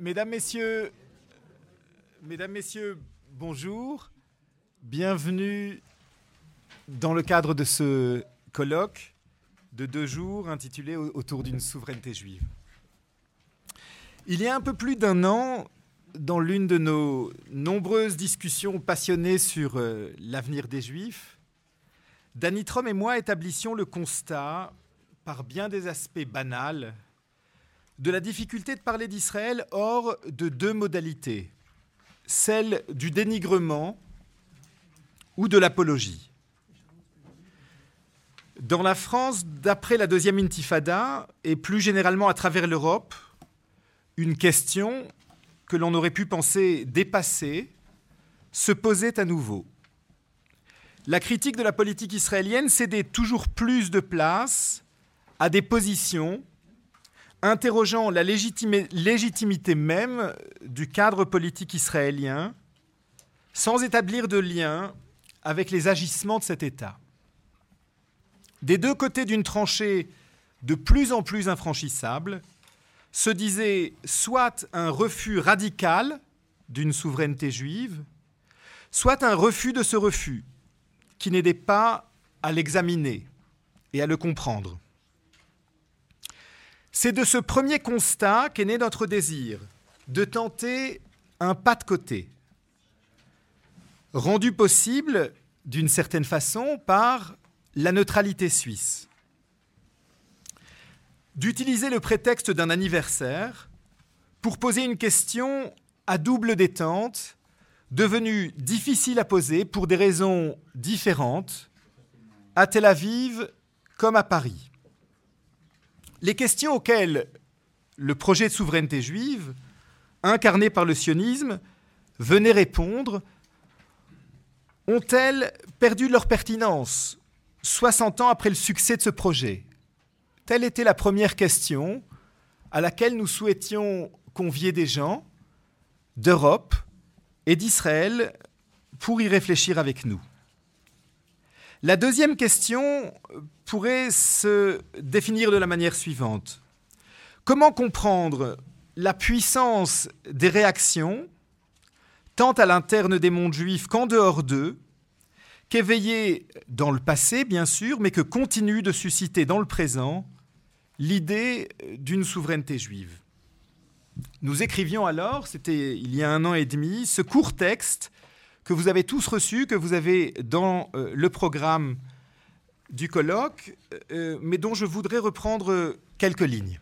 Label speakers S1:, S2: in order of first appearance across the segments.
S1: Mesdames, Messieurs, bonjour. Bienvenue dans le cadre de ce colloque de deux jours intitulé Autour d'une souveraineté juive. Il y a un peu plus d'un an, dans l'une de nos nombreuses discussions passionnées sur euh, l'avenir des Juifs, Danny Trom et moi établissions le constat, par bien des aspects banals, de la difficulté de parler d'Israël hors de deux modalités, celle du dénigrement ou de l'apologie. Dans la France, d'après la deuxième intifada, et plus généralement à travers l'Europe, une question que l'on aurait pu penser dépassée se posait à nouveau. La critique de la politique israélienne cédait toujours plus de place à des positions interrogeant la légitimité même du cadre politique israélien sans établir de lien avec les agissements de cet État. Des deux côtés d'une tranchée de plus en plus infranchissable, se disait soit un refus radical d'une souveraineté juive, soit un refus de ce refus, qui n'aidait pas à l'examiner et à le comprendre. C'est de ce premier constat qu'est né notre désir de tenter un pas de côté, rendu possible d'une certaine façon par la neutralité suisse. D'utiliser le prétexte d'un anniversaire pour poser une question à double détente, devenue difficile à poser pour des raisons différentes, à Tel Aviv comme à Paris. Les questions auxquelles le projet de souveraineté juive, incarné par le sionisme, venait répondre ont-elles perdu leur pertinence 60 ans après le succès de ce projet? Telle était la première question à laquelle nous souhaitions convier des gens d'Europe et d'Israël pour y réfléchir avec nous. La deuxième question pourrait se définir de la manière suivante. Comment comprendre la puissance des réactions, tant à l'interne des mondes juifs qu'en dehors d'eux, qu'éveillée dans le passé, bien sûr, mais que continue de susciter dans le présent l'idée d'une souveraineté juive? Nous écrivions alors, c'était il y a un an et demi, ce court texte que vous avez tous reçu, que vous avez dans euh, le programme du colloque, euh, mais dont je voudrais reprendre quelques lignes.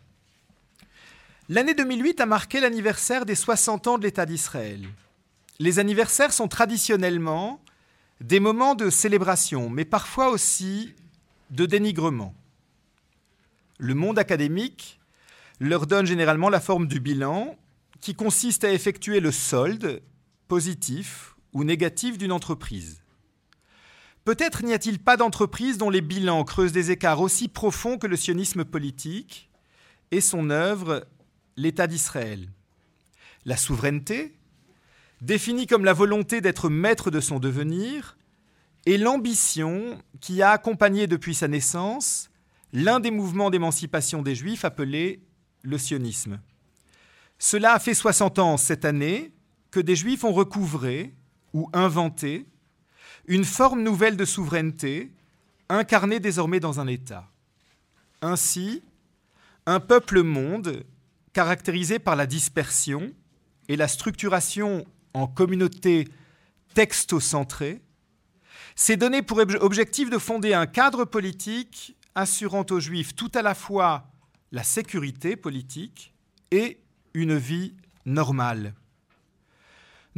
S1: L'année 2008 a marqué l'anniversaire des 60 ans de l'État d'Israël. Les anniversaires sont traditionnellement des moments de célébration, mais parfois aussi de dénigrement. Le monde académique leur donne généralement la forme du bilan, qui consiste à effectuer le solde positif ou négative d'une entreprise. Peut-être n'y a-t-il pas d'entreprise dont les bilans creusent des écarts aussi profonds que le sionisme politique et son œuvre, l'État d'Israël. La souveraineté, définie comme la volonté d'être maître de son devenir, et l'ambition qui a accompagné depuis sa naissance l'un des mouvements d'émancipation des Juifs appelé le sionisme. Cela a fait 60 ans cette année que des Juifs ont recouvré, ou inventer une forme nouvelle de souveraineté incarnée désormais dans un État. Ainsi, un peuple-monde caractérisé par la dispersion et la structuration en communautés textocentrées s'est donné pour objectif de fonder un cadre politique assurant aux Juifs tout à la fois la sécurité politique et une vie normale.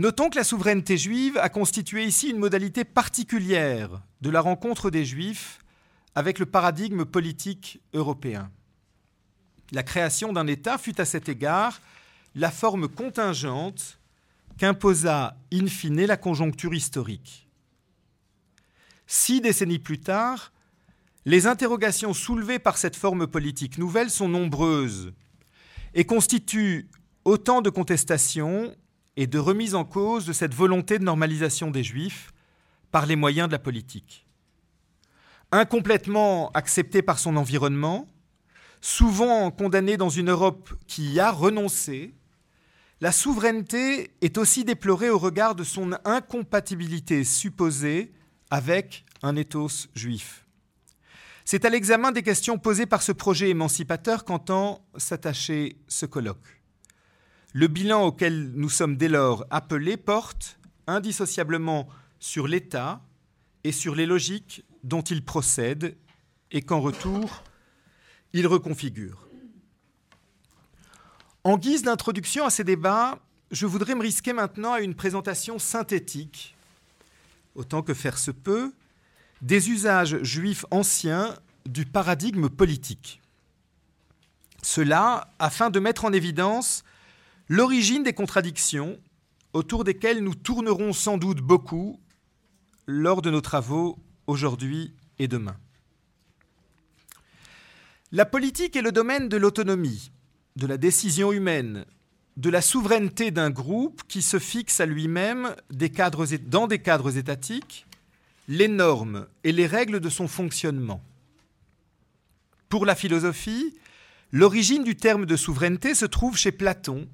S1: Notons que la souveraineté juive a constitué ici une modalité particulière de la rencontre des Juifs avec le paradigme politique européen. La création d'un État fut à cet égard la forme contingente qu'imposa in fine la conjoncture historique. Six décennies plus tard, les interrogations soulevées par cette forme politique nouvelle sont nombreuses et constituent autant de contestations et de remise en cause de cette volonté de normalisation des Juifs par les moyens de la politique. Incomplètement accepté par son environnement, souvent condamné dans une Europe qui y a renoncé, la souveraineté est aussi déplorée au regard de son incompatibilité supposée avec un ethos juif. C'est à l'examen des questions posées par ce projet émancipateur qu'entend s'attacher ce colloque. Le bilan auquel nous sommes dès lors appelés porte indissociablement sur l'État et sur les logiques dont il procède et qu'en retour, il reconfigure. En guise d'introduction à ces débats, je voudrais me risquer maintenant à une présentation synthétique, autant que faire se peut, des usages juifs anciens du paradigme politique. Cela afin de mettre en évidence l'origine des contradictions autour desquelles nous tournerons sans doute beaucoup lors de nos travaux aujourd'hui et demain. La politique est le domaine de l'autonomie, de la décision humaine, de la souveraineté d'un groupe qui se fixe à lui-même dans des cadres étatiques les normes et les règles de son fonctionnement. Pour la philosophie, l'origine du terme de souveraineté se trouve chez Platon,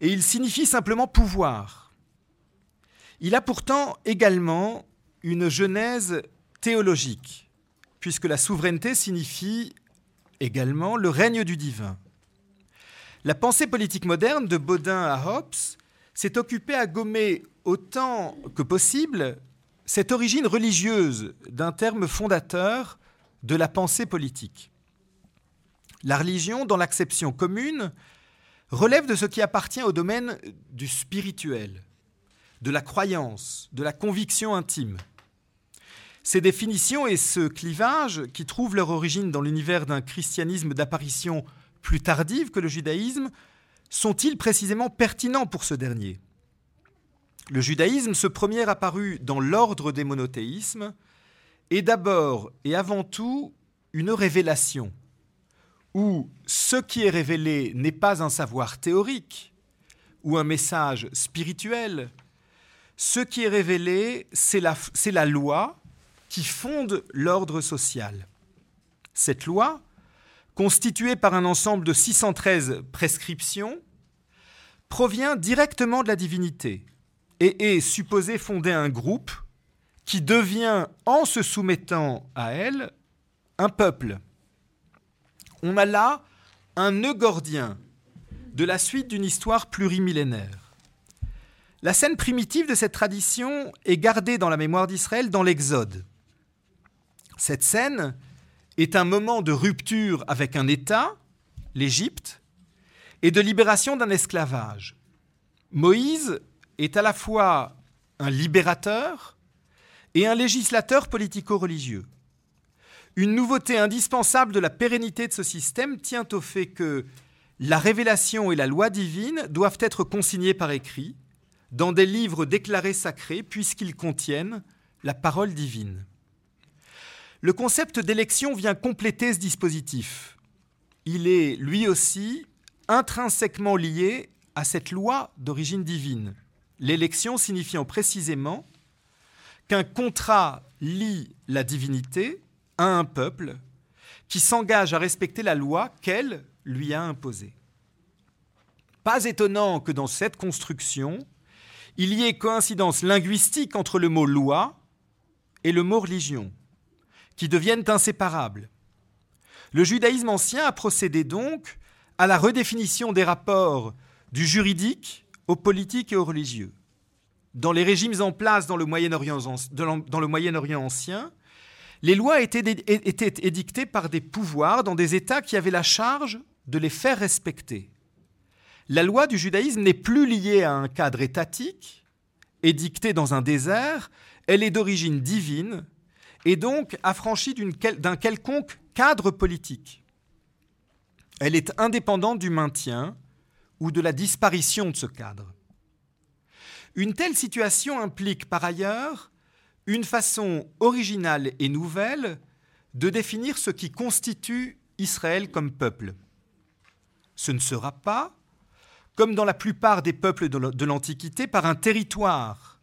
S1: et il signifie simplement pouvoir. Il a pourtant également une genèse théologique, puisque la souveraineté signifie également le règne du divin. La pensée politique moderne, de Baudin à Hobbes, s'est occupée à gommer autant que possible cette origine religieuse d'un terme fondateur de la pensée politique. La religion, dans l'acception commune, relève de ce qui appartient au domaine du spirituel, de la croyance, de la conviction intime. Ces définitions et ce clivage, qui trouvent leur origine dans l'univers d'un christianisme d'apparition plus tardive que le judaïsme, sont-ils précisément pertinents pour ce dernier? Le judaïsme, ce premier apparu dans l'ordre des monothéismes, est d'abord et avant tout une révélation, où ce qui est révélé n'est pas un savoir théorique ou un message spirituel, ce qui est révélé, c'est la, loi qui fonde l'ordre social. Cette loi, constituée par un ensemble de 613 prescriptions, provient directement de la divinité et est supposée fonder un groupe qui devient, en se soumettant à elle, un peuple. On a là un nœud gordien de la suite d'une histoire plurimillénaire. La scène primitive de cette tradition est gardée dans la mémoire d'Israël dans l'Exode. Cette scène est un moment de rupture avec un État, l'Égypte, et de libération d'un esclavage. Moïse est à la fois un libérateur et un législateur politico-religieux. Une nouveauté indispensable de la pérennité de ce système tient au fait que la révélation et la loi divine doivent être consignées par écrit dans des livres déclarés sacrés puisqu'ils contiennent la parole divine. Le concept d'élection vient compléter ce dispositif. Il est, lui aussi, intrinsèquement lié à cette loi d'origine divine, l'élection signifiant précisément qu'un contrat lie la divinité à un peuple qui s'engage à respecter la loi qu'elle lui a imposée. Pas étonnant que dans cette construction, il y ait coïncidence linguistique entre le mot loi et le mot religion qui deviennent inséparables. Le judaïsme ancien a procédé donc à la redéfinition des rapports du juridique au politique et au religieux. Dans les régimes en place dans le Moyen-Orient Moyen ancien, les lois étaient, édictées par des pouvoirs dans des États qui avaient la charge de les faire respecter. La loi du judaïsme n'est plus liée à un cadre étatique, édicté dans un désert, elle est d'origine divine et donc affranchie d'un quelconque cadre politique. Elle est indépendante du maintien ou de la disparition de ce cadre. Une telle situation implique par ailleurs une façon originale et nouvelle de définir ce qui constitue Israël comme peuple. Ce ne sera pas, comme dans la plupart des peuples de l'Antiquité, par un territoire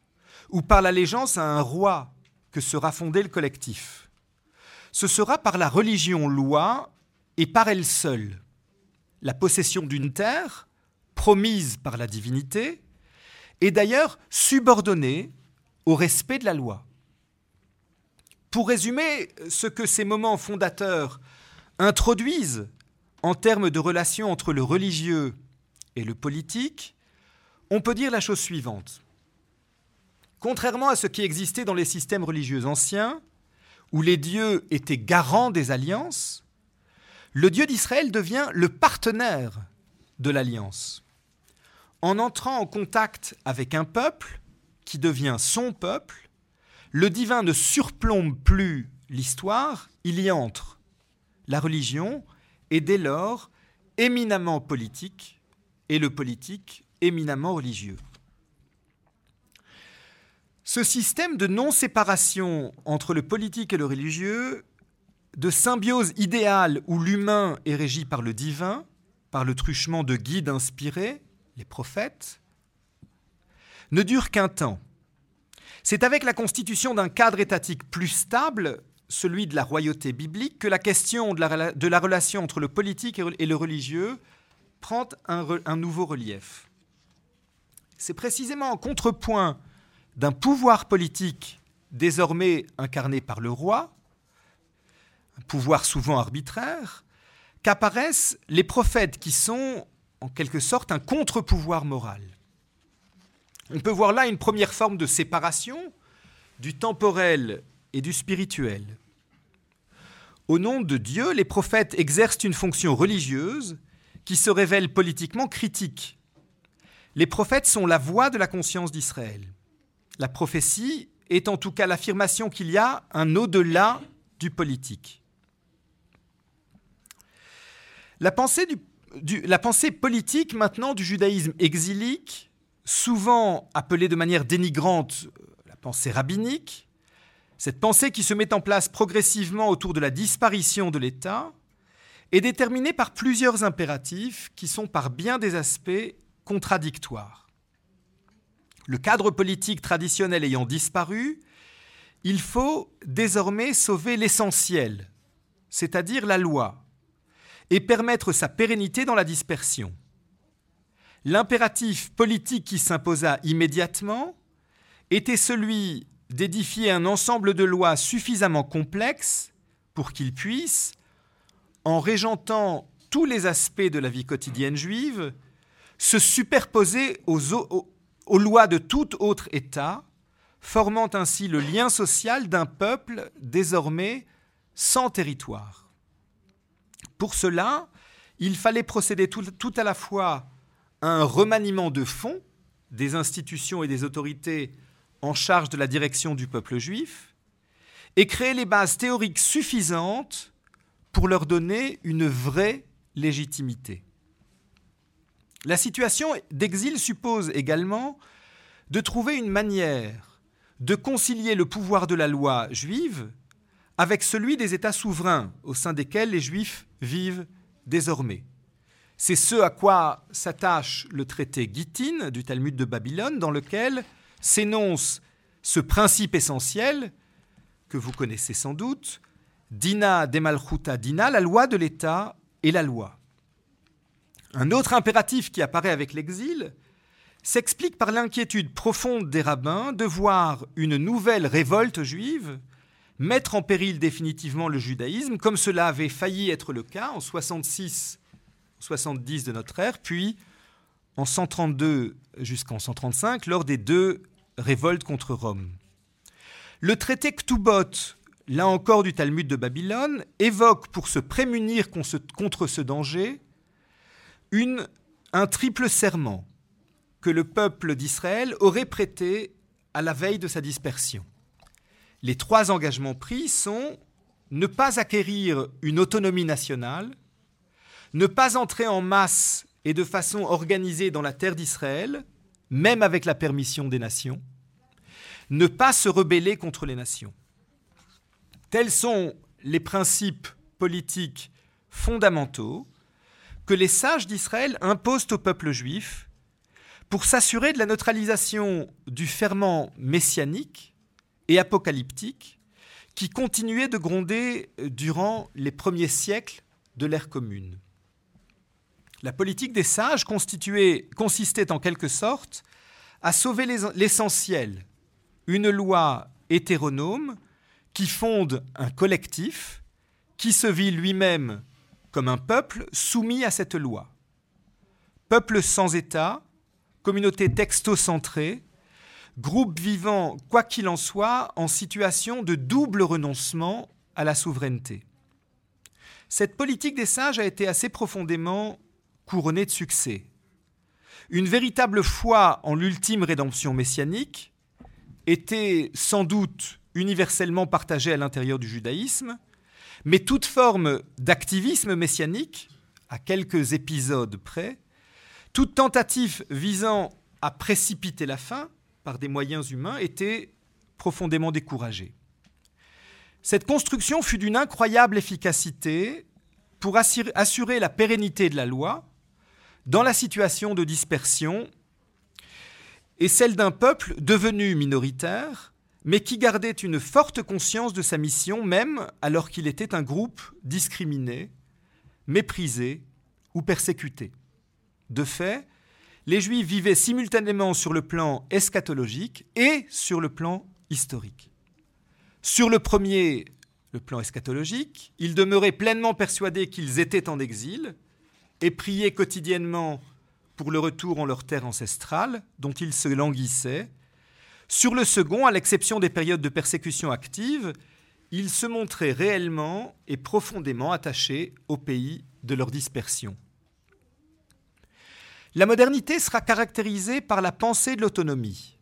S1: ou par l'allégeance à un roi que sera fondé le collectif. Ce sera par la religion loi et par elle seule. La possession d'une terre promise par la divinité, et d'ailleurs subordonnée au respect de la loi. Pour résumer ce que ces moments fondateurs introduisent en termes de relations entre le religieux et le politique, on peut dire la chose suivante. Contrairement à ce qui existait dans les systèmes religieux anciens, où les dieux étaient garants des alliances, le Dieu d'Israël devient le partenaire de l'alliance. En entrant en contact avec un peuple qui devient son peuple, le divin ne surplombe plus l'histoire, il y entre. La religion est dès lors éminemment politique et le politique éminemment religieux. Ce système de non-séparation entre le politique et le religieux, de symbiose idéale où l'humain est régi par le divin, par le truchement de guides inspirés, les prophètes, ne dure qu'un temps. C'est avec la constitution d'un cadre étatique plus stable, celui de la royauté biblique, que la question de la, relation entre le politique et le religieux prend un nouveau relief. C'est précisément en contrepoint d'un pouvoir politique désormais incarné par le roi, un pouvoir souvent arbitraire, qu'apparaissent les prophètes qui sont en quelque sorte un contre-pouvoir moral. On peut voir là une première forme de séparation du temporel et du spirituel. Au nom de Dieu, les prophètes exercent une fonction religieuse qui se révèle politiquement critique. Les prophètes sont la voix de la conscience d'Israël. La prophétie est en tout cas l'affirmation qu'il y a un au-delà du politique. La pensée, la pensée politique maintenant du judaïsme exilique souvent appelée de manière dénigrante euh, la pensée rabbinique, cette pensée qui se met en place progressivement autour de la disparition de l'État, est déterminée par plusieurs impératifs qui sont par bien des aspects contradictoires. Le cadre politique traditionnel ayant disparu, il faut désormais sauver l'essentiel, c'est-à-dire la loi, et permettre sa pérennité dans la dispersion. L'impératif politique qui s'imposa immédiatement était celui d'édifier un ensemble de lois suffisamment complexes pour qu'il puisse, en régentant tous les aspects de la vie quotidienne juive, se superposer aux, lois de tout autre État, formant ainsi le lien social d'un peuple désormais sans territoire. Pour cela, il fallait procéder tout à la fois un remaniement de fonds des institutions et des autorités en charge de la direction du peuple juif et créer les bases théoriques suffisantes pour leur donner une vraie légitimité. La situation d'exil suppose également de trouver une manière de concilier le pouvoir de la loi juive avec celui des États souverains au sein desquels les Juifs vivent désormais. C'est ce à quoi s'attache le traité Gittin du Talmud de Babylone, dans lequel s'énonce ce principe essentiel que vous connaissez sans doute, Dina demalchuta Dina, la loi de l'État et la loi. Un autre impératif qui apparaît avec l'exil s'explique par l'inquiétude profonde des rabbins de voir une nouvelle révolte juive mettre en péril définitivement le judaïsme, comme cela avait failli être le cas en 66 70 de notre ère, puis en 132 jusqu'en 135, lors des deux révoltes contre Rome. Le traité Ktubot, là encore du Talmud de Babylone, évoque pour se prémunir contre ce danger un triple serment que le peuple d'Israël aurait prêté à la veille de sa dispersion. Les trois engagements pris sont ne pas acquérir une autonomie nationale, ne pas entrer en masse et de façon organisée dans la terre d'Israël, même avec la permission des nations, ne pas se rebeller contre les nations. Tels sont les principes politiques fondamentaux que les sages d'Israël imposent au peuple juif pour s'assurer de la neutralisation du ferment messianique et apocalyptique qui continuait de gronder durant les premiers siècles de l'ère commune. La politique des sages consistait en quelque sorte à sauver l'essentiel, une loi hétéronome qui fonde un collectif qui se vit lui-même comme un peuple soumis à cette loi. Peuple sans État, communauté textocentrée, groupe vivant, quoi qu'il en soit, en situation de double renoncement à la souveraineté. Cette politique des sages a été assez profondément couronnée de succès. Une véritable foi en l'ultime rédemption messianique était sans doute universellement partagée à l'intérieur du judaïsme, mais toute forme d'activisme messianique, à quelques épisodes près, toute tentative visant à précipiter la fin par des moyens humains était profondément découragée. Cette construction fut d'une incroyable efficacité pour assurer la pérennité de la loi dans la situation de dispersion et celle d'un peuple devenu minoritaire, mais qui gardait une forte conscience de sa mission même alors qu'il était un groupe discriminé, méprisé ou persécuté. De fait, les Juifs vivaient simultanément sur le plan eschatologique et sur le plan historique. Sur le premier, le plan eschatologique, ils demeuraient pleinement persuadés qu'ils étaient en exil et priaient quotidiennement pour le retour en leur terre ancestrale, dont ils se languissaient. Sur le second, à l'exception des périodes de persécution active, ils se montraient réellement et profondément attachés au pays de leur dispersion. La modernité sera caractérisée par la pensée de l'autonomie,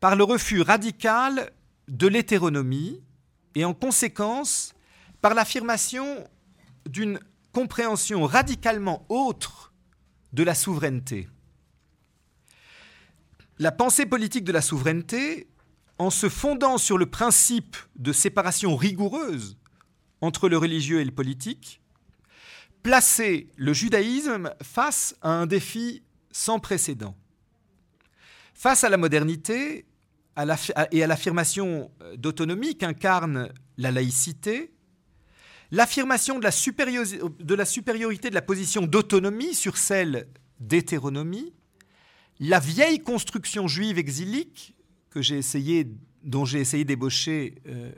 S1: par le refus radical de l'hétéronomie et en conséquence par l'affirmation d'une compréhension radicalement autre de la souveraineté. La pensée politique de la souveraineté, en se fondant sur le principe de séparation rigoureuse entre le religieux et le politique, placer le judaïsme face à un défi sans précédent. Face à la modernité et à l'affirmation d'autonomie qu'incarne la laïcité, l'affirmation de, la supériorité de la position d'autonomie sur celle d'hétéronomie, la vieille construction juive exilique dont j'ai essayé d'ébaucher euh,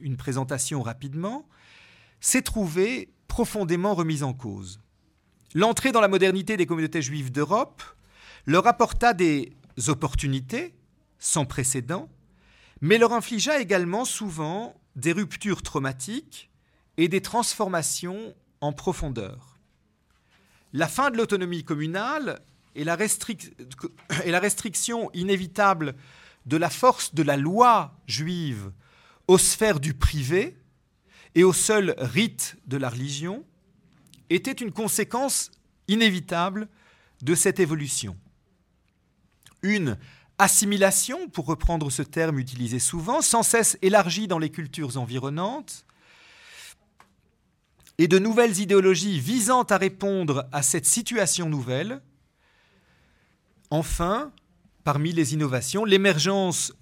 S1: une présentation rapidement, s'est trouvée profondément remise en cause. L'entrée dans la modernité des communautés juives d'Europe leur apporta des opportunités sans précédent, mais leur infligea également souvent des ruptures traumatiques et des transformations en profondeur. La fin de l'autonomie communale et la, restriction inévitable de la force de la loi juive aux sphères du privé et au seul rite de la religion était une conséquence inévitable de cette évolution. Une assimilation, pour reprendre ce terme utilisé souvent, sans cesse élargie dans les cultures environnantes, et de nouvelles idéologies visant à répondre à cette situation nouvelle. Enfin, parmi les innovations, l'émergence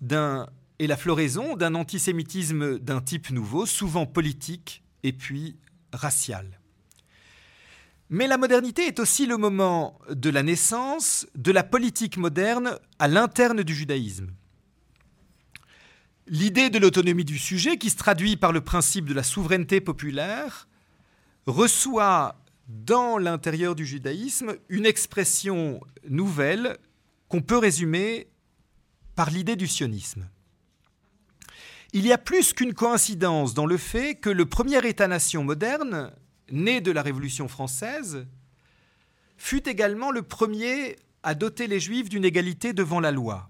S1: et la floraison d'un antisémitisme d'un type nouveau, souvent politique et puis racial. Mais la modernité est aussi le moment de la naissance de la politique moderne à l'interne du judaïsme. L'idée de l'autonomie du sujet, qui se traduit par le principe de la souveraineté populaire, reçoit dans l'intérieur du judaïsme une expression nouvelle qu'on peut résumer par l'idée du sionisme. Il y a plus qu'une coïncidence dans le fait que le premier État-nation moderne, né de la Révolution française, fut également le premier à doter les Juifs d'une égalité devant la loi,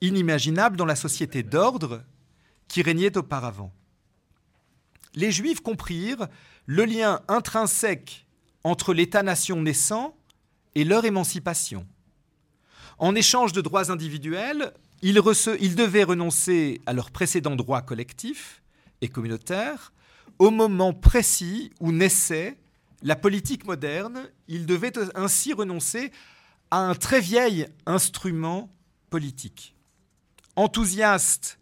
S1: inimaginable dans la société d'ordre qui régnait auparavant. Les Juifs comprirent le lien intrinsèque entre l'État-nation naissant et leur émancipation. En échange de droits individuels, ils, devaient renoncer à leurs précédents droits collectifs et communautaires au moment précis où naissait la politique moderne. Ils devaient ainsi renoncer à un très vieil instrument politique. Enthousiastes,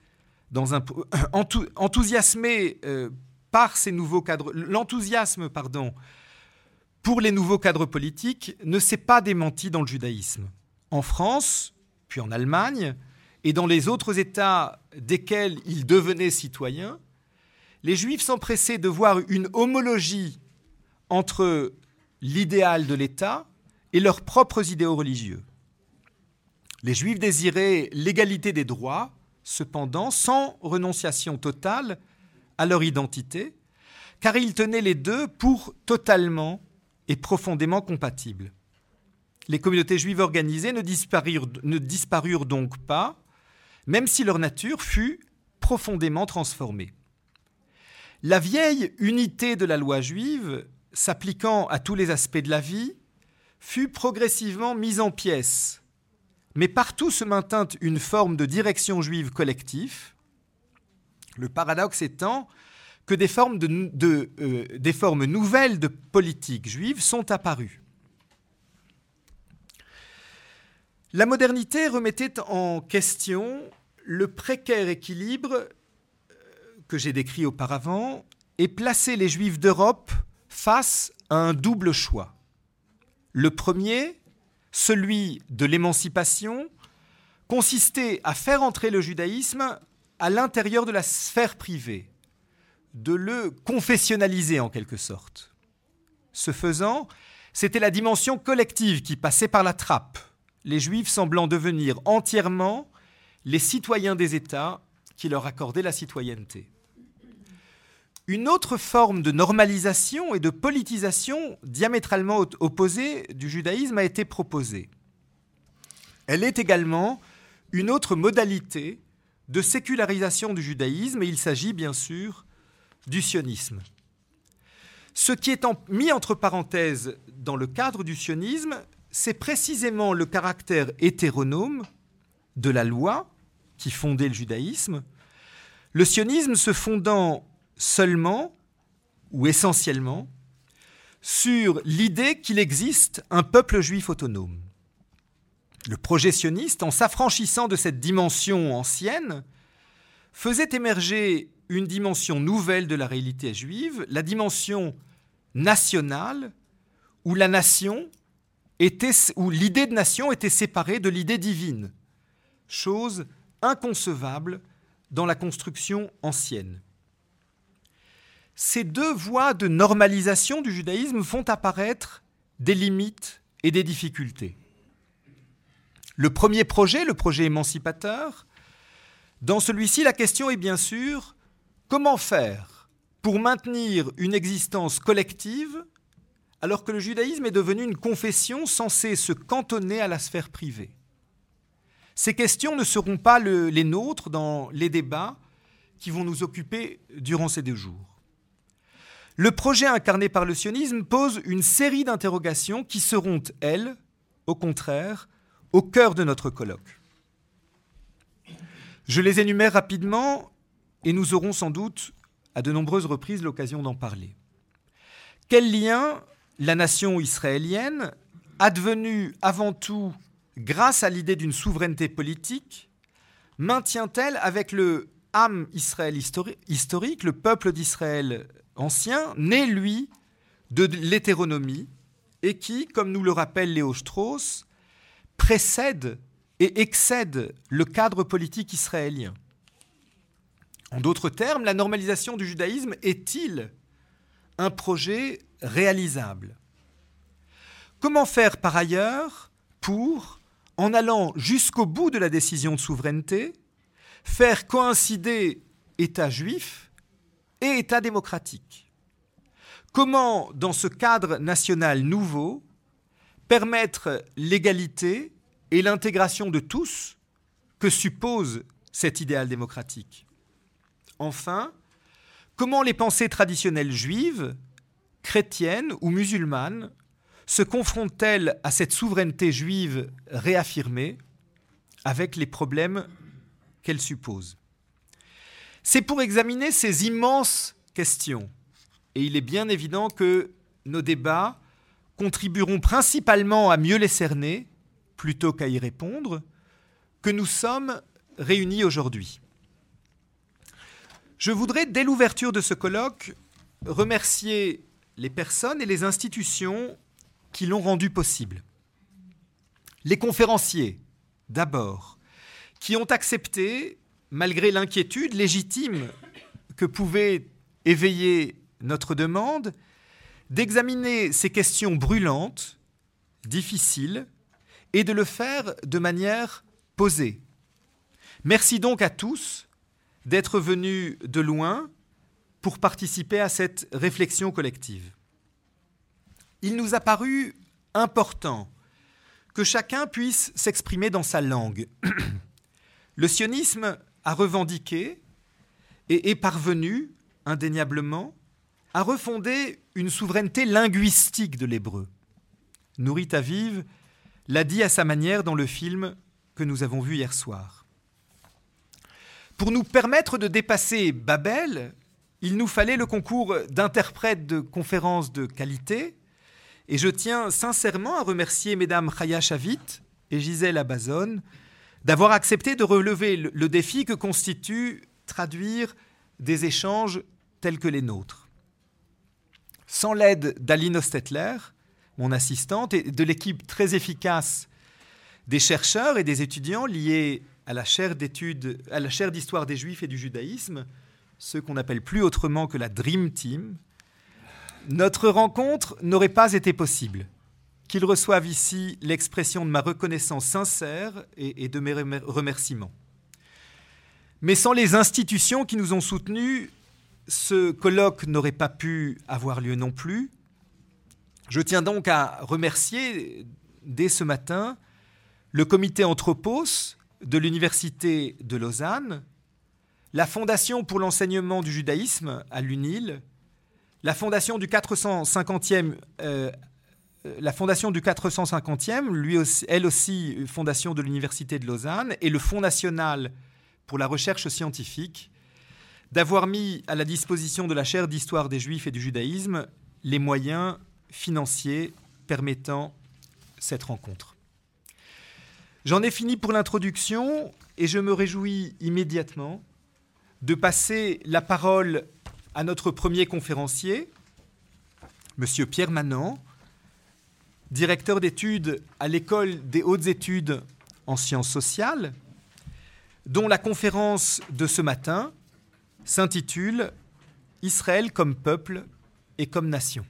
S1: dans un, enthousiasmés euh, par ces nouveaux cadres, l'enthousiasme, pardon, pour les nouveaux cadres politiques, ne s'est pas démenti dans le judaïsme. En France, puis en Allemagne, et dans les autres États desquels ils devenaient citoyens, les Juifs s'empressaient de voir une homologie entre l'idéal de l'État et leurs propres idéaux religieux. Les Juifs désiraient l'égalité des droits, cependant sans renonciation totale à leur identité, car ils tenaient les deux pour totalement et profondément compatibles. Les communautés juives organisées ne disparurent, ne disparurent donc pas, même si leur nature fut profondément transformée. La vieille unité de la loi juive, s'appliquant à tous les aspects de la vie, fut progressivement mise en pièces, mais partout se maintint une forme de direction juive collective, le paradoxe étant que des formes, de, euh, des formes nouvelles de politique juive sont apparues. La modernité remettait en question le précaire équilibre euh, que j'ai décrit auparavant et plaçait les juifs d'Europe face à un double choix. Le premier, celui de l'émancipation, consistait à faire entrer le judaïsme à l'intérieur de la sphère privée, de le confessionnaliser en quelque sorte. Ce faisant, c'était la dimension collective qui passait par la trappe, les Juifs semblant devenir entièrement les citoyens des États qui leur accordaient la citoyenneté. Une autre forme de normalisation et de politisation diamétralement opposée du judaïsme a été proposée. Elle est également une autre modalité de sécularisation du judaïsme, et il s'agit bien sûr du sionisme. Ce qui est mis entre parenthèses dans le cadre du sionisme, c'est précisément le caractère hétéronome de la loi qui fondait le judaïsme, le sionisme se fondant seulement ou essentiellement sur l'idée qu'il existe un peuple juif autonome. Le projet sioniste, en s'affranchissant de cette dimension ancienne, faisait émerger une dimension nouvelle de la réalité juive, la dimension nationale, où la nation était, où l'idée de nation était séparée de l'idée divine, chose inconcevable dans la construction ancienne. Ces deux voies de normalisation du judaïsme font apparaître des limites et des difficultés. Le premier projet, le projet émancipateur, dans celui-ci, la question est bien sûr comment faire pour maintenir une existence collective alors que le judaïsme est devenu une confession censée se cantonner à la sphère privée? Ces questions ne seront pas les nôtres dans les débats qui vont nous occuper durant ces deux jours. Le projet incarné par le sionisme pose une série d'interrogations qui seront, elles, au contraire, au cœur de notre colloque. Je les énumère rapidement et nous aurons sans doute à de nombreuses reprises l'occasion d'en parler. Quel lien la nation israélienne, advenue avant tout grâce à l'idée d'une souveraineté politique, maintient-elle avec le Ham Israël historique, le peuple d'Israël ancien, né, lui, de l'hétéronomie, et qui, comme nous le rappelle Léo Strauss, précède et excède le cadre politique israélien. En d'autres termes, la normalisation du judaïsme est-il un projet réalisable? Comment faire par ailleurs pour, en allant jusqu'au bout de la décision de souveraineté, faire coïncider État juif et État démocratique? Comment, dans ce cadre national nouveau, permettre l'égalité et l'intégration de tous que suppose cet idéal démocratique. Enfin, comment les pensées traditionnelles juives, chrétiennes ou musulmanes se confrontent-elles à cette souveraineté juive réaffirmée avec les problèmes qu'elle suppose C'est pour examiner ces immenses questions, et il est bien évident que nos débats contribueront principalement à mieux les cerner, plutôt qu'à y répondre, que nous sommes réunis aujourd'hui. Je voudrais, dès l'ouverture de ce colloque, remercier les personnes et les institutions qui l'ont rendu possible. Les conférenciers, d'abord, qui ont accepté, malgré l'inquiétude légitime que pouvait éveiller notre demande, d'examiner ces questions brûlantes, difficiles, et de le faire de manière posée. Merci donc à tous d'être venus de loin pour participer à cette réflexion collective. Il nous a paru important que chacun puisse s'exprimer dans sa langue. Le sionisme a revendiqué et est parvenu, indéniablement, à refonder une souveraineté linguistique de l'hébreu. Nourit Aviv l'a dit à sa manière dans le film que nous avons vu hier soir. Pour nous permettre de dépasser Babel, il nous fallait le concours d'interprètes de conférences de qualité, et je tiens sincèrement à remercier mesdames Chaya Chavit et Gisèle Abazone d'avoir accepté de relever le défi que constitue traduire des échanges tels que les nôtres. Sans l'aide d'Aline Ostetler, mon assistante, et de l'équipe très efficace des chercheurs et des étudiants liés à la chaire d'histoire des Juifs et du judaïsme, ce qu'on appelle plus autrement que la Dream Team, notre rencontre n'aurait pas été possible. Qu'ils reçoivent ici l'expression de ma reconnaissance sincère et de mes remerciements. Mais sans les institutions qui nous ont soutenus, ce colloque n'aurait pas pu avoir lieu non plus. Je tiens donc à remercier dès ce matin le comité Anthropos de l'Université de Lausanne, la Fondation pour l'enseignement du judaïsme à l'UNIL, la Fondation du 450e, euh, la Fondation du 450e, lui elle aussi fondation de l'Université de Lausanne, et le Fonds national pour la recherche scientifique, d'avoir mis à la disposition de la chaire d'histoire des Juifs et du judaïsme les moyens financiers permettant cette rencontre. J'en ai fini pour l'introduction et je me réjouis immédiatement de passer la parole à notre premier conférencier, M. Pierre Manant, directeur d'études à l'École des hautes études en sciences sociales, dont la conférence de ce matin s'intitule Israël comme peuple et comme nation.